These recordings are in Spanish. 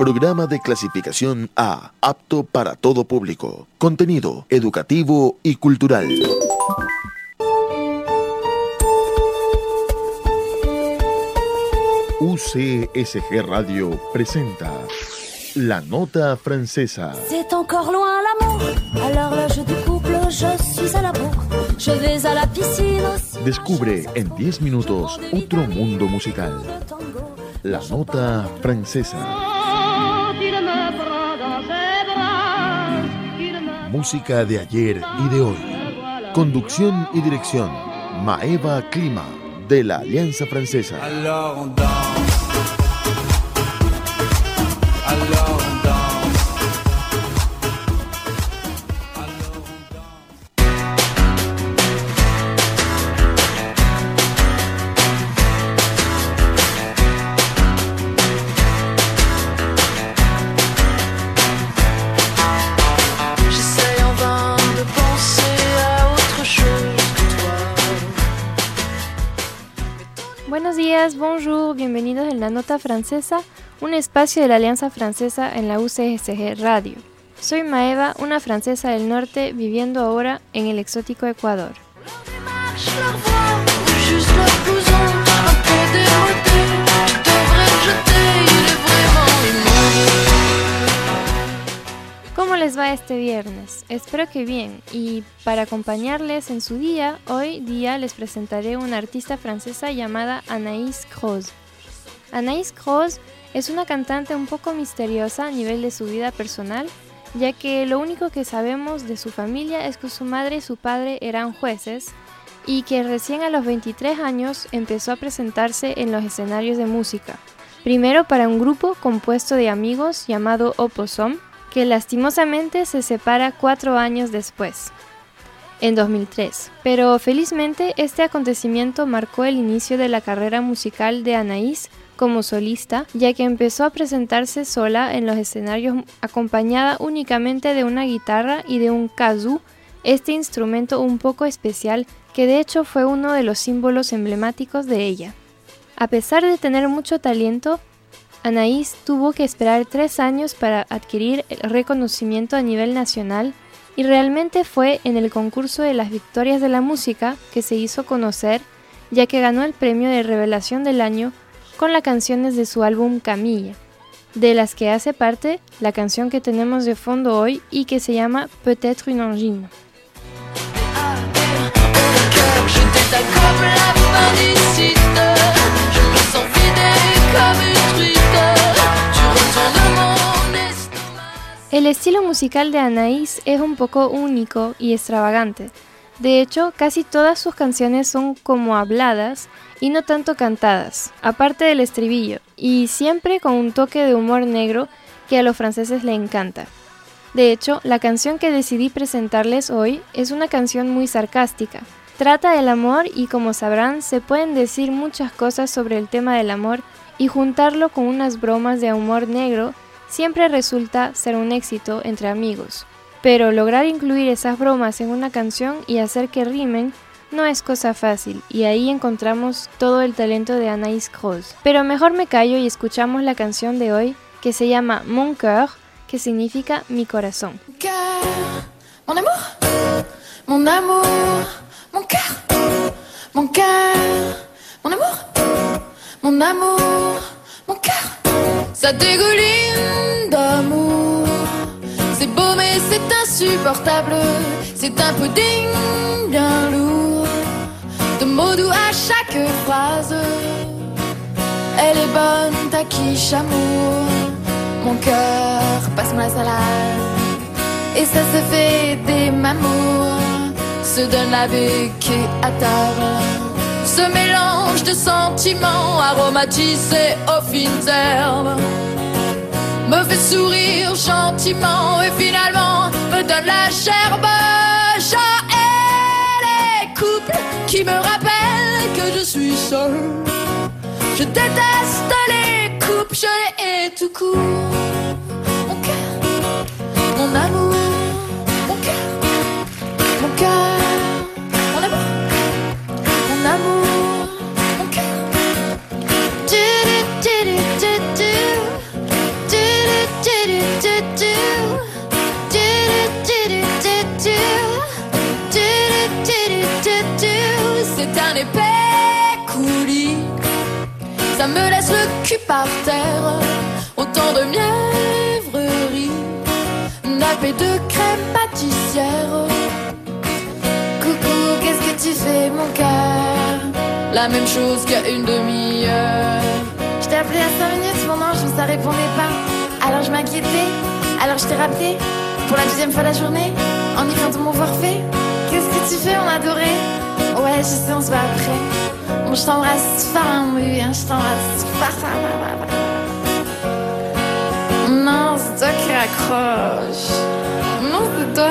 Programa de clasificación A, apto para todo público. Contenido educativo y cultural. UCSG Radio presenta La Nota Francesa. C'est encore loin l'amour, du couple, je suis à la bourre, je vais à la piscine aussi. Descubre en 10 minutos otro mundo musical. La Nota Francesa. Música de ayer y de hoy. Conducción y dirección. Maeva Clima, de la Alianza Francesa. Bonjour, bienvenidos en la Nota Francesa, un espacio de la Alianza Francesa en la UCSG Radio. Soy Maeva, una francesa del norte viviendo ahora en el exótico Ecuador. Este viernes? Espero que bien. Y para acompañarles en su día, hoy día les presentaré una artista francesa llamada Anaïs Croz. Anaïs Croz es una cantante un poco misteriosa a nivel de su vida personal, ya que lo único que sabemos de su familia es que su madre y su padre eran jueces y que recién a los 23 años empezó a presentarse en los escenarios de música. Primero para un grupo compuesto de amigos llamado Opossum, que lastimosamente se separa cuatro años después, en 2003. Pero felizmente este acontecimiento marcó el inicio de la carrera musical de Anaís como solista, ya que empezó a presentarse sola en los escenarios acompañada únicamente de una guitarra y de un kazoo, este instrumento un poco especial que de hecho fue uno de los símbolos emblemáticos de ella. A pesar de tener mucho talento, Anaís tuvo que esperar tres años para adquirir el reconocimiento a nivel nacional y realmente fue en el concurso de las Victorias de la Música que se hizo conocer, ya que ganó el premio de revelación del año con las canciones de su álbum Camilla, de las que hace parte la canción que tenemos de fondo hoy y que se llama Peut-être une angine. El estilo musical de Anaís es un poco único y extravagante. De hecho, casi todas sus canciones son como habladas y no tanto cantadas, aparte del estribillo, y siempre con un toque de humor negro que a los franceses le encanta. De hecho, la canción que decidí presentarles hoy es una canción muy sarcástica. Trata del amor y como sabrán se pueden decir muchas cosas sobre el tema del amor y juntarlo con unas bromas de humor negro siempre resulta ser un éxito entre amigos. Pero lograr incluir esas bromas en una canción y hacer que rimen no es cosa fácil, y ahí encontramos todo el talento de Anaïs Croz. Pero mejor me callo y escuchamos la canción de hoy que se llama Mon Cœur, que significa mi corazón. Mon amour, mon amour, mon mon mon amour, mon amour. Ça dégouline d'amour. C'est beau mais c'est insupportable. C'est un pudding bien lourd. De mots doux à chaque phrase. Elle est bonne, ta quiche amour. Mon cœur, passe-moi la salade. Et ça se fait des mamours. Se donne avec et à table. Ce mélange de sentiments aromatisés aux fines herbes. sourire gentiment et finalement me donne la gerbe. Et les couples qui me rappellent que je suis seule. Je déteste les couples, je les hais tout court. Mon cœur, mon amour, La même chose a une demi-heure. Je t'ai appelé à 5 minutes, mon ange, mais ça répondait pas. Alors je m'inquiétais. Alors je t'ai rappelé. Pour la deuxième fois de la journée, en y faisant mon forfait. Qu'est-ce que tu fais, mon adoré Ouais, je sais, on se voit après. Bon, je t'embrasse fort, oui, hein, je t'embrasse fort. Non, c'est toi qui raccroche. Non, c'est toi.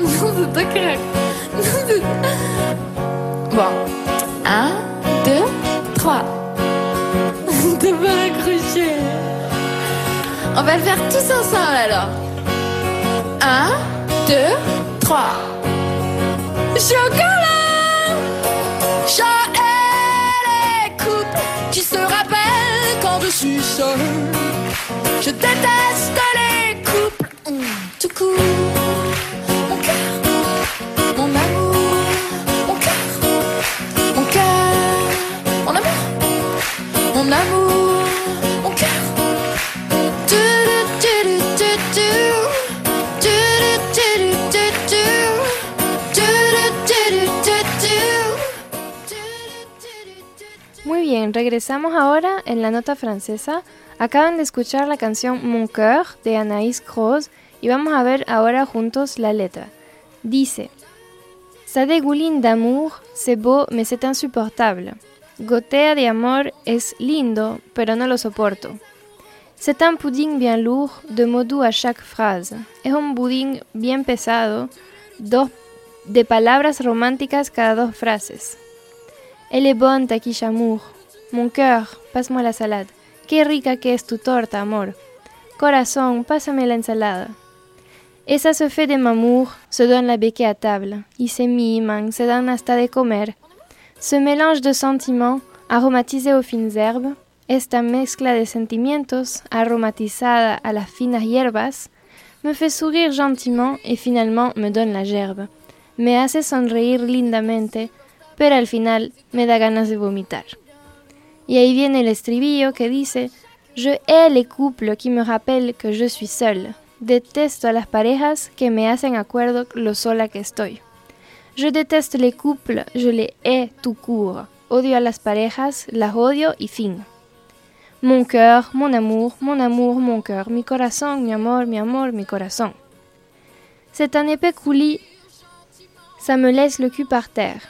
Non, c'est toi qui raccroche. Bon. Un, deux, trois. T'as pas raccroché. On va le faire tous ensemble alors. Un, deux, trois. Je suis encore là. Chat et les couples qui se rappellent quand je suis seule. Je déteste les regresamos ahora en la nota francesa. Acaban de escuchar la canción Mon cœur de Anaïs Croz y vamos a ver ahora juntos la letra. Dice Ça dégouline d'amour, c'est beau mais c'est insupportable. Gotea de amor es lindo, pero no lo soporto. C'est un pudding bien lourd, de mots doux à chaque phrase. Es un budín bien pesado, dos de palabras románticas cada dos frases. Elle est bonne ta quiche. Mon cœur, passe-moi la salade. Qué rica que es tu torta, amor. Corazón, pásame la ensalada. Et ça se fait des mamours, se donne la béquille à table. Y se miman, se dan hasta de comer. Ce mélange de sentiments, aromatisé aux fines herbes, esta mezcla de sentimientos, aromatizada a las finas hierbas, me fait sourire gentiment et finalement me donne la gerbe. Me hace sonreír lindamente, pero al final me da ganas de vomitar. Y ahí viene el estribillo que dice, Je hais les couples qui me rappellent que je suis seule. Detesto a las parejas que me hacen acuerdo lo sola que estoy. Je déteste les couples, je les hais tout court. Odio a las parejas, las odio y fin. Mon cœur, mon amour, mon amour, mon cœur, mi corazón, mi amor, mi amor, mi corazón. C'est un épais coulis, ça me laisse le cul par terre.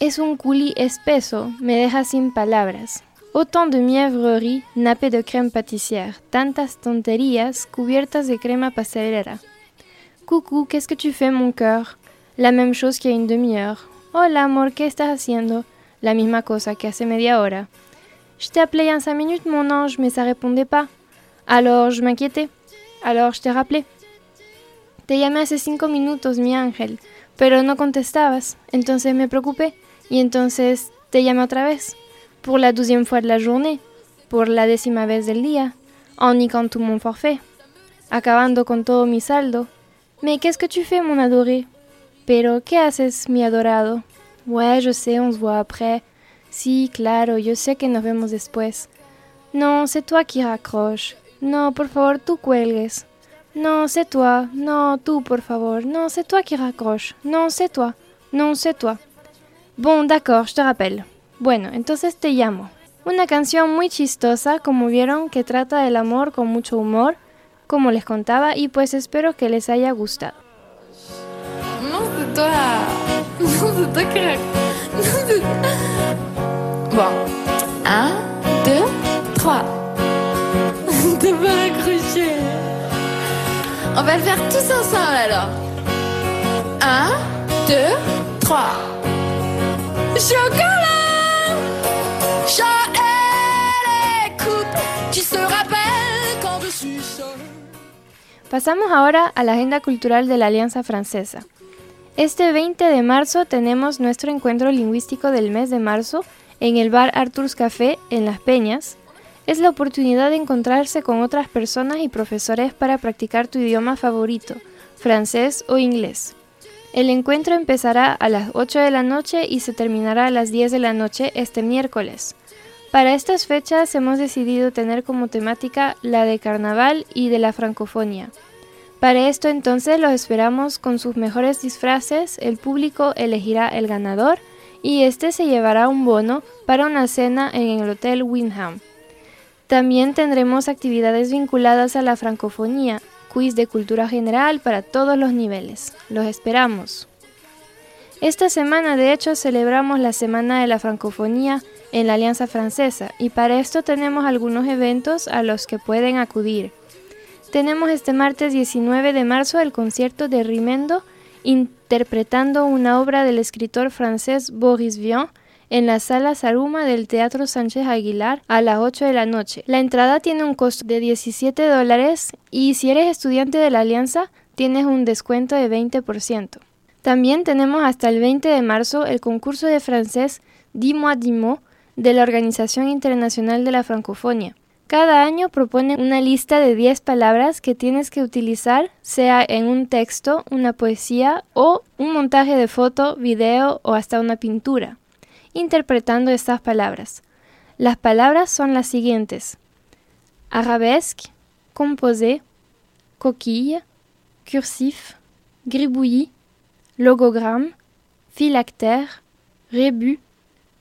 Es un coulis espeso, me deja sin palabras. Autant de mièvrerie nappé de crème pâtissière, tantas tonterías cubiertas de crema pastelera. Coucou, qu'est-ce que tu fais, mon cœur? La même chose qu'il y a une demi-heure. Hola, amor, ¿qué estás haciendo? La misma cosa que hace media hora. Je t'ai appelé il y a cinq minutes, mon ange, mais ça répondait pas. Alors je m'inquiétais. Alors je t'ai rappelé. Te llamé hace cinco minutos, mi ángel, pero no contestabas. Entonces me preocupé. Y entonces te llamé otra vez. Pour la douzième fois de la journée. Por la décima vez del día. En niquant tout mon forfait. Acabando con todo mi saldo. Mais qu'est-ce que tu fais, mon adoré? Pero, ¿qué haces, mi adorado? Ouais, je sais, on se voit après. Sí, claro, yo sé que nos vemos después. No, c'est toi qui raccroche. No, por favor, tú cuelgues. No, c'est toi. No, tú, por favor. No, c'est toi qui raccroche. No, c'est toi. Non, c'est toi. Bon, d'accord, je te rappelle. Bueno, entonces te llamo. Una canción muy chistosa, como vieron, que trata del amor con mucho humor, como les contaba, y pues espero que les haya gustado. On va le faire tous ensemble alors. Un, deux, trois. Chocolat, Pasamos ahora a la agenda cultural de la Alianza Francesa. Este 20 de marzo tenemos nuestro encuentro lingüístico del mes de marzo en el bar Arthur's Café en Las Peñas. Es la oportunidad de encontrarse con otras personas y profesores para practicar tu idioma favorito, francés o inglés. El encuentro empezará a las 8 de la noche y se terminará a las 10 de la noche este miércoles. Para estas fechas hemos decidido tener como temática la de carnaval y de la francofonía. Para esto entonces los esperamos con sus mejores disfraces, el público elegirá el ganador y este se llevará un bono para una cena en el Hotel Windham. También tendremos actividades vinculadas a la francofonía, quiz de cultura general para todos los niveles. Los esperamos. Esta semana de hecho celebramos la Semana de la Francofonía en la Alianza Francesa y para esto tenemos algunos eventos a los que pueden acudir. Tenemos este martes 19 de marzo el concierto de Rimendo interpretando una obra del escritor francés Boris Vian en la sala Saruma del Teatro Sánchez Aguilar a las 8 de la noche. La entrada tiene un costo de 17 dólares y si eres estudiante de la Alianza tienes un descuento de 20%. También tenemos hasta el 20 de marzo el concurso de francés Dis-moi Dimo de la Organización Internacional de la Francofonía. Cada año propone una lista de 10 palabras que tienes que utilizar, sea en un texto, una poesía o un montaje de foto, video o hasta una pintura, interpretando estas palabras. Las palabras son las siguientes: arabesque, composé, coquille, cursif, gribouillis, logogramme, phylactère, rébus,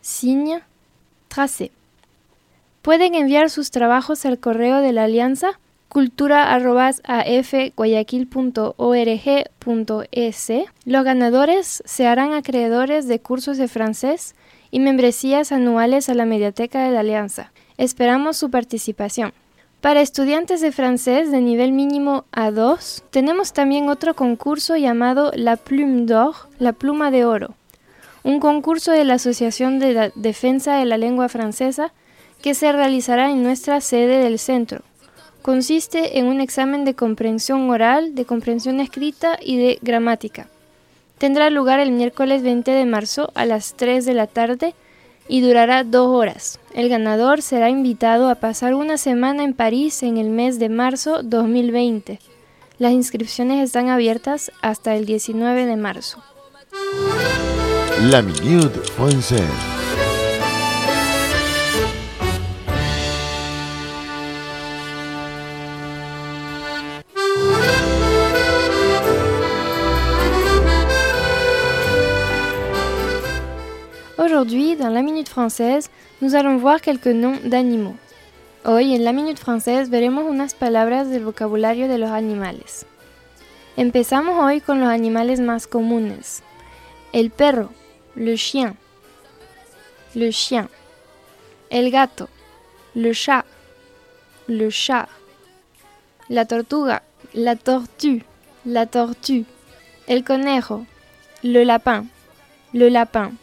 signe, tracé. Pueden enviar sus trabajos al correo de la Alianza cultura.afguayaquil.org.es. Los ganadores se harán acreedores de cursos de francés y membresías anuales a la Mediateca de la Alianza. Esperamos su participación. Para estudiantes de francés de nivel mínimo A2, tenemos también otro concurso llamado La Plume d'Or, la pluma de oro, un concurso de la Asociación de la Defensa de la Lengua Francesa que se realizará en nuestra sede del centro. Consiste en un examen de comprensión oral, de comprensión escrita y de gramática. Tendrá lugar el miércoles 20 de marzo a las 3 de la tarde y durará dos horas. El ganador será invitado a pasar una semana en París en el mes de marzo 2020. Las inscripciones están abiertas hasta el 19 de marzo. La Minute Française. Aujourd'hui, dans la Minute Française, nous allons voir quelques noms d'animaux. Hoy en la Minute Française veremos unas palabras del vocabulario de los animales. Empezamos hoy con los animales más comunes. El perro, le chien, le chien. El gato, le chat, le chat. La tortuga, la tortue, la tortue. El conejo, le lapin, le lapin.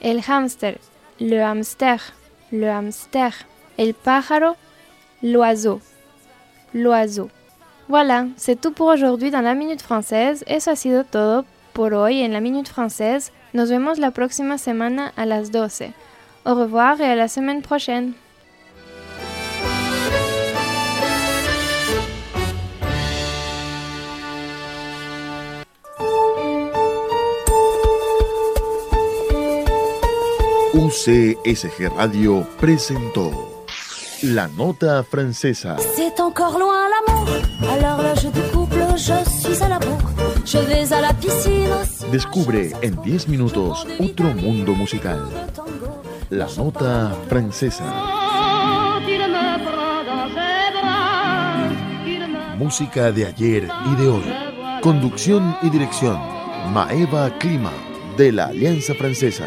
El hámster, le hamster, le hamster. El pájaro, l'oiseau, l'oiseau. Voilà, c'est tout pour aujourd'hui dans la Minute Française. Eso ha sido todo por hoy en la Minute Française. Nos vemos la próxima semana a las 12. Au revoir et à la semaine prochaine. UCSG Radio presentó La Nota Francesa. C'est encore loin l'amour. À l'horloge du couple, je suis à la bourre. Je vais à la piscine. Descubre en 10 minutos otro mundo musical. La Nota Francesa. Música de ayer y de hoy. Conducción y dirección. Maeva Clima, de la Alianza Francesa.